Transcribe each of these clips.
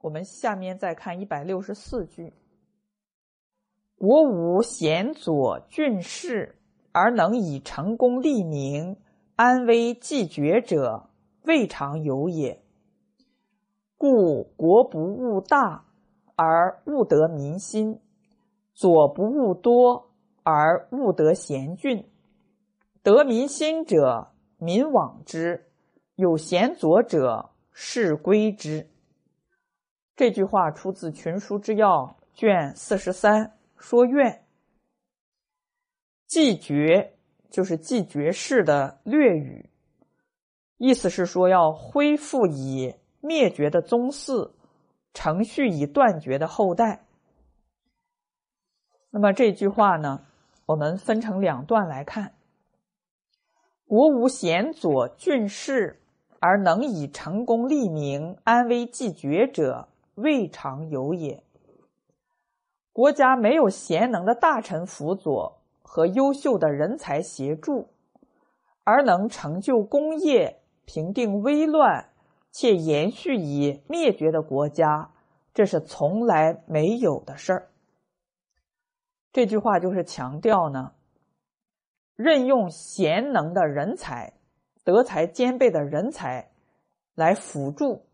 我们下面再看一百六十四句：“国无贤佐俊士，而能以成功立名、安危济绝者，未尝有也。故国不务大，而务得民心；左不务多，而务得贤俊。得民心者，民往之；有贤佐者，士归之。”这句话出自《群书之要》卷四十三《说愿》。继绝就是继绝世的略语，意思是说要恢复已灭绝的宗嗣，承续以断绝的后代。那么这句话呢，我们分成两段来看：国无贤佐俊士，而能以成功立名、安危继绝者。未尝有也。国家没有贤能的大臣辅佐和优秀的人才协助，而能成就功业、平定危乱，且延续以灭绝的国家，这是从来没有的事儿。这句话就是强调呢，任用贤能的人才、德才兼备的人才来辅助。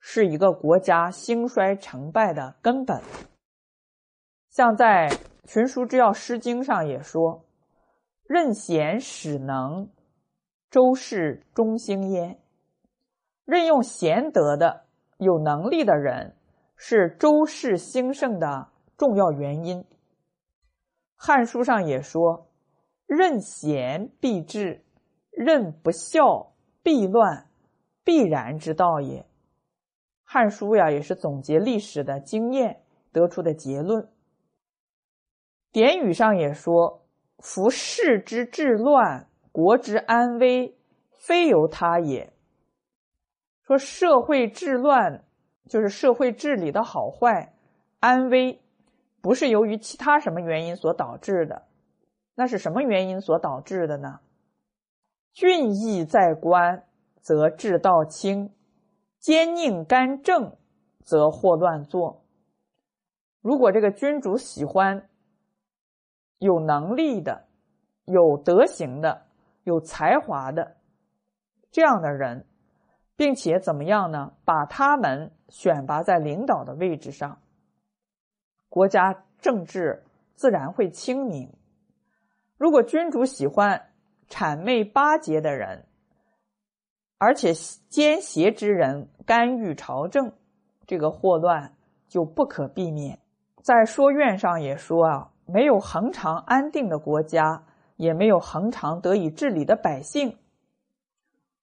是一个国家兴衰成败的根本。像在《群书之要·诗经》上也说：“任贤使能，周氏中兴焉。”任用贤德的、有能力的人，是周氏兴盛的重要原因。《汉书》上也说：“任贤必治，任不孝必乱，必然之道也。”《汉书》呀，也是总结历史的经验得出的结论。典语上也说：“夫世之治乱，国之安危，非由他也。”说社会治乱就是社会治理的好坏、安危，不是由于其他什么原因所导致的。那是什么原因所导致的呢？俊逸在官，则治道清。奸佞干政，则祸乱作。如果这个君主喜欢有能力的、有德行的、有才华的这样的人，并且怎么样呢？把他们选拔在领导的位置上，国家政治自然会清明。如果君主喜欢谄媚巴结的人，而且奸邪之人干预朝政，这个祸乱就不可避免。在说愿上也说啊，没有恒长安定的国家，也没有恒常得以治理的百姓，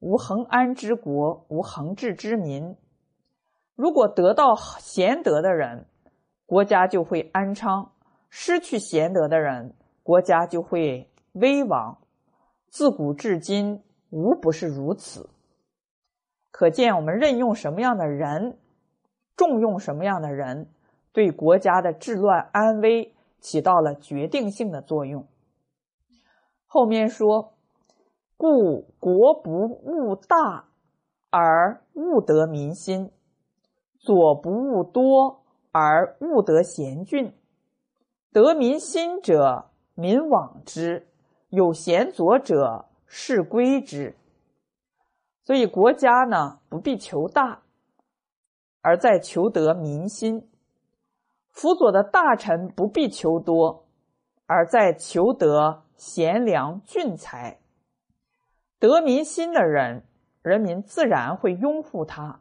无恒安之国，无恒治之民。如果得到贤德的人，国家就会安昌；失去贤德的人，国家就会危亡。自古至今，无不是如此。可见，我们任用什么样的人，重用什么样的人，对国家的治乱安危起到了决定性的作用。后面说：“故国不务大，而务得民心；左不务多，而务得贤俊。得民心者，民往之；有贤佐者，士归之。”所以，国家呢不必求大，而在求得民心；辅佐的大臣不必求多，而在求得贤良俊才。得民心的人，人民自然会拥护他；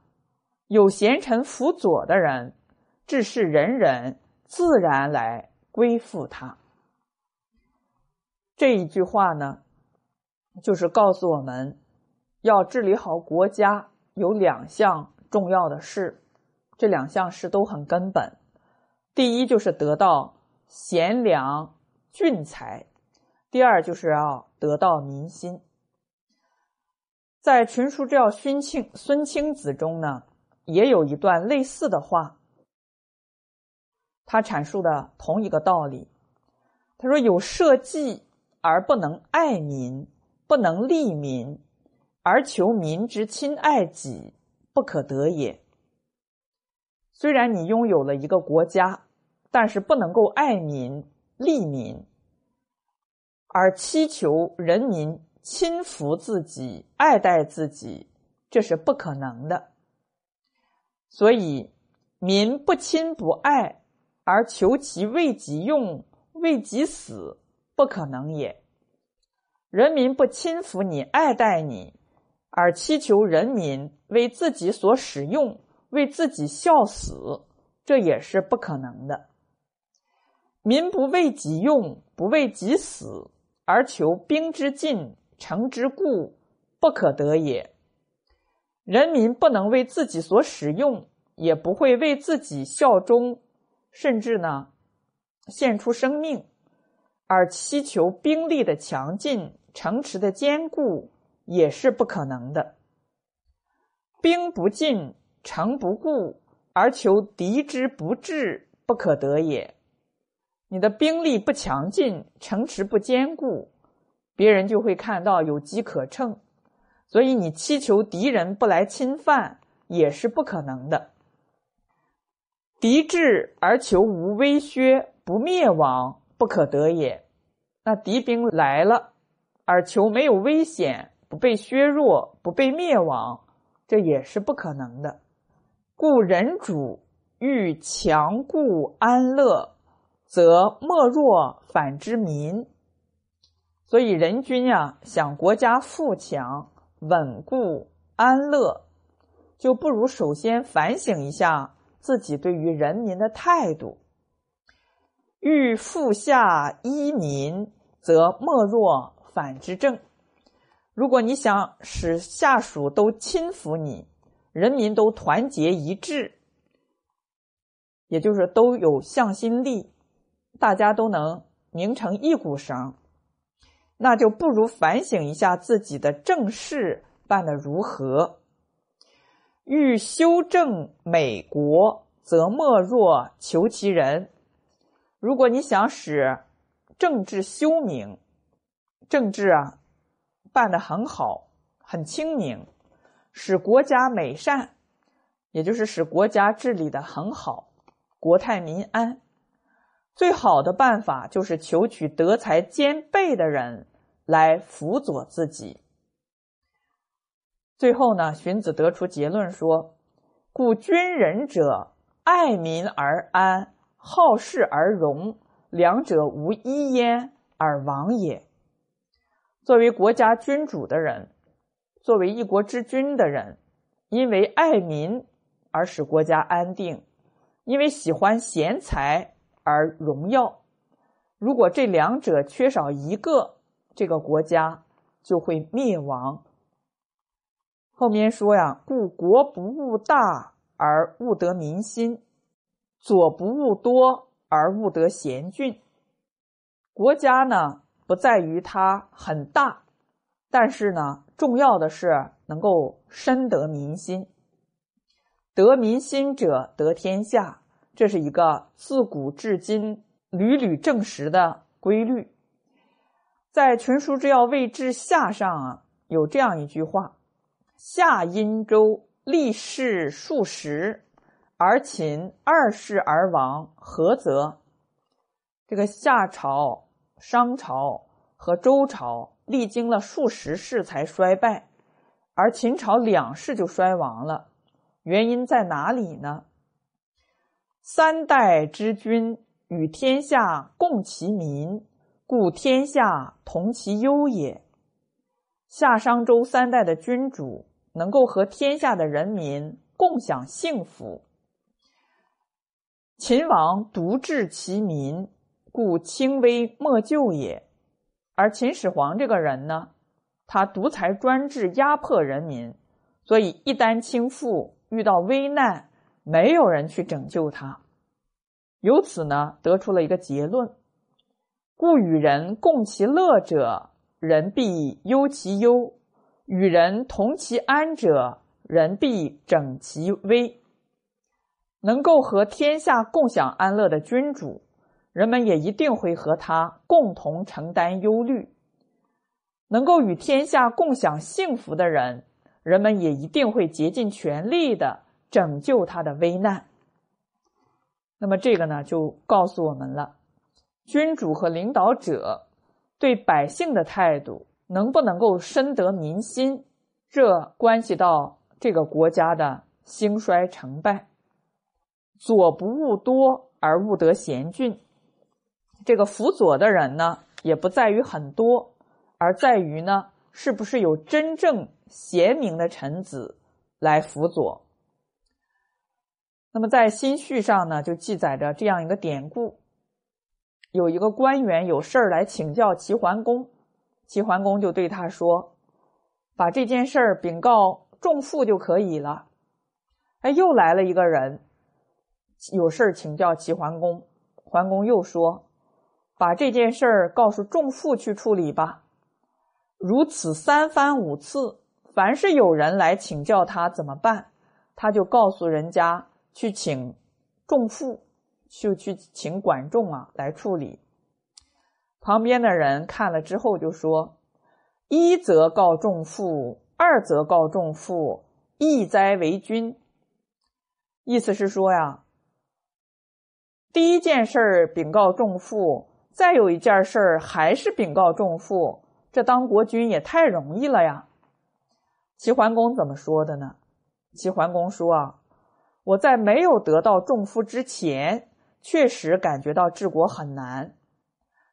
有贤臣辅佐的人，治世人人自然来归附他。这一句话呢，就是告诉我们。要治理好国家，有两项重要的事，这两项事都很根本。第一就是得到贤良俊才，第二就是要得到民心。在《群书之要·孙庆孙清子》中呢，也有一段类似的话，他阐述的同一个道理。他说：“有社稷而不能爱民，不能利民。”而求民之亲爱己，不可得也。虽然你拥有了一个国家，但是不能够爱民利民，而祈求人民亲服自己、爱戴自己，这是不可能的。所以，民不亲不爱，而求其为己用、为己死，不可能也。人民不亲服你、爱戴你，而祈求人民为自己所使用、为自己效死，这也是不可能的。民不为己用、不为己死，而求兵之进、城之固，不可得也。人民不能为自己所使用，也不会为自己效忠，甚至呢，献出生命，而祈求兵力的强劲、城池的坚固，也是不可能的。兵不进，城不固，而求敌之不至，不可得也。你的兵力不强劲，城池不坚固，别人就会看到有机可乘。所以，你祈求敌人不来侵犯也是不可能的。敌至而求无威削，不灭亡，不可得也。那敌兵来了，而求没有危险，不被削弱，不被灭亡，这也是不可能的。故人主欲强固安乐，则莫若反之民。所以，人君呀，想国家富强。稳固安乐，就不如首先反省一下自己对于人民的态度。欲富下依民，则莫若反之政。如果你想使下属都亲服你，人民都团结一致，也就是都有向心力，大家都能拧成一股绳。那就不如反省一下自己的政事办得如何。欲修正美国，则莫若求其人。如果你想使政治修明，政治啊办得很好、很清明，使国家美善，也就是使国家治理的很好，国泰民安。最好的办法就是求取德才兼备的人来辅佐自己。最后呢，荀子得出结论说：“故君人者，爱民而安，好事而荣，两者无一焉而亡也。”作为国家君主的人，作为一国之君的人，因为爱民而使国家安定，因为喜欢贤才。而荣耀，如果这两者缺少一个，这个国家就会灭亡。后面说呀，故国不务大而务得民心，左不务多而务得贤俊。国家呢，不在于它很大，但是呢，重要的是能够深得民心。得民心者，得天下。这是一个自古至今屡屡证实的规律。在《群书之要魏志下》上啊，有这样一句话：“夏殷周立世数十，而秦二世而亡，何则？”这个夏朝、商朝和周朝历经了数十世才衰败，而秦朝两世就衰亡了。原因在哪里呢？三代之君与天下共其民，故天下同其忧也。夏商周三代的君主能够和天下的人民共享幸福。秦王独治其民，故轻微莫救也。而秦始皇这个人呢，他独裁专制，压迫人民，所以一旦倾覆，遇到危难。没有人去拯救他，由此呢得出了一个结论：故与人共其乐者，人必忧其忧；与人同其安者，人必整其危。能够和天下共享安乐的君主，人们也一定会和他共同承担忧虑；能够与天下共享幸福的人，人们也一定会竭尽全力的。拯救他的危难。那么这个呢，就告诉我们了，君主和领导者对百姓的态度能不能够深得民心，这关系到这个国家的兴衰成败。左不务多而务得贤俊，这个辅佐的人呢，也不在于很多，而在于呢，是不是有真正贤明的臣子来辅佐。那么在新序上呢，就记载着这样一个典故：有一个官员有事儿来请教齐桓公，齐桓公就对他说：“把这件事儿禀告仲父就可以了。”哎，又来了一个人，有事儿请教齐桓公，桓公又说：“把这件事儿告诉仲父去处理吧。”如此三番五次，凡是有人来请教他怎么办，他就告诉人家。去请仲父，就去请管仲啊来处理。旁边的人看了之后就说：“一则告仲父，二则告仲父，义哉为君。”意思是说呀，第一件事儿禀告仲父，再有一件事儿还是禀告仲父，这当国君也太容易了呀。齐桓公怎么说的呢？齐桓公说啊。我在没有得到重夫之前，确实感觉到治国很难，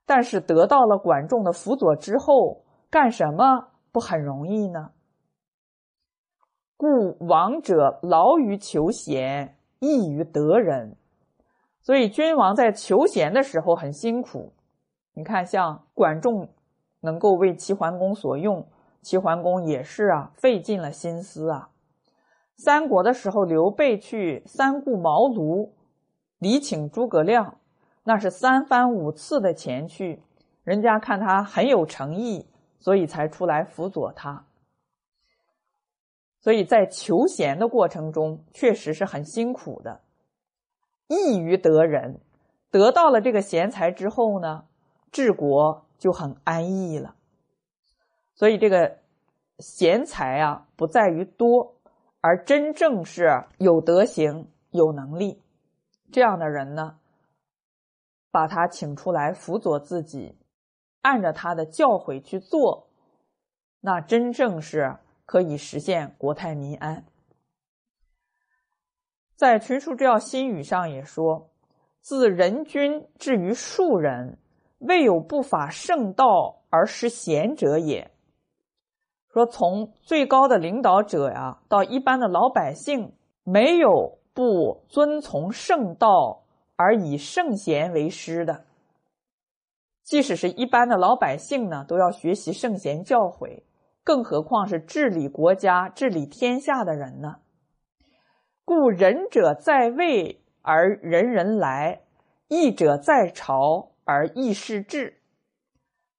但是得到了管仲的辅佐之后，干什么不很容易呢？故王者劳于求贤，易于得人。所以君王在求贤的时候很辛苦。你看，像管仲能够为齐桓公所用，齐桓公也是啊，费尽了心思啊。三国的时候，刘备去三顾茅庐，礼请诸葛亮，那是三番五次的前去，人家看他很有诚意，所以才出来辅佐他。所以在求贤的过程中，确实是很辛苦的，易于得人，得到了这个贤才之后呢，治国就很安逸了。所以这个贤才啊，不在于多。而真正是有德行、有能力这样的人呢，把他请出来辅佐自己，按照他的教诲去做，那真正是可以实现国泰民安。在《群书治要新语》上也说：“自人君至于庶人，未有不法圣道而失贤者也。”说从最高的领导者呀，到一般的老百姓，没有不遵从圣道而以圣贤为师的。即使是一般的老百姓呢，都要学习圣贤教诲，更何况是治理国家、治理天下的人呢？故仁者在位而人人来，义者在朝而义士至。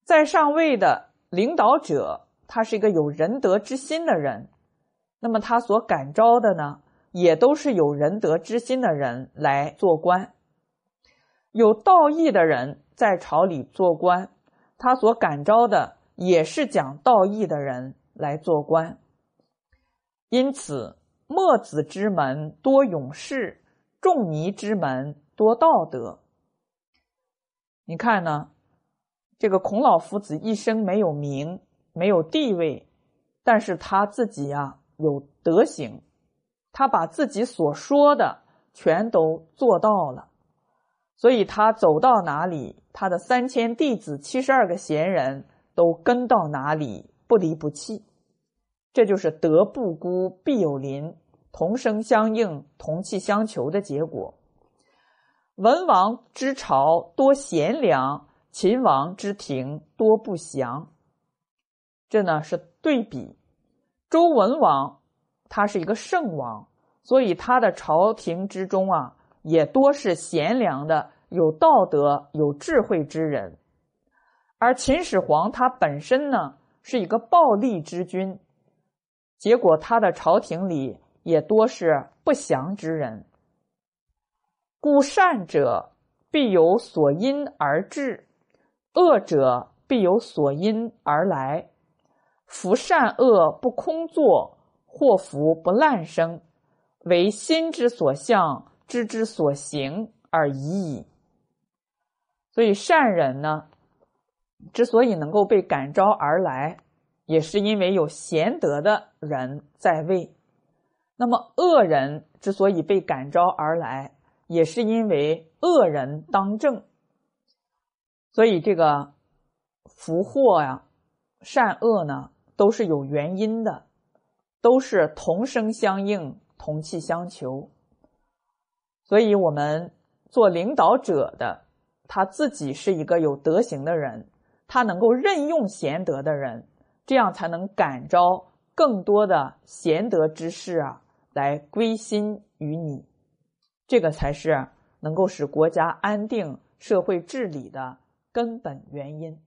在上位的领导者。他是一个有仁德之心的人，那么他所感召的呢，也都是有仁德之心的人来做官。有道义的人在朝里做官，他所感召的也是讲道义的人来做官。因此，墨子之门多勇士，仲尼之门多道德。你看呢？这个孔老夫子一生没有名。没有地位，但是他自己呀有德行，他把自己所说的全都做到了，所以他走到哪里，他的三千弟子、七十二个贤人都跟到哪里，不离不弃。这就是德不孤，必有邻，同声相应，同气相求的结果。文王之朝多贤良，秦王之庭多不祥。这呢是对比，周文王他是一个圣王，所以他的朝廷之中啊，也多是贤良的、有道德、有智慧之人。而秦始皇他本身呢是一个暴力之君，结果他的朝廷里也多是不祥之人。故善者必有所因而至，恶者必有所因而来。夫善恶不空作，祸福不滥生，为心之所向，知之所行而已矣。所以善人呢，之所以能够被感召而来，也是因为有贤德的人在位；那么恶人之所以被感召而来，也是因为恶人当政。所以这个福祸呀，善恶呢，都是有原因的，都是同声相应、同气相求。所以，我们做领导者的，他自己是一个有德行的人，他能够任用贤德的人，这样才能感召更多的贤德之士啊，来归心于你。这个才是能够使国家安定、社会治理的。根本原因。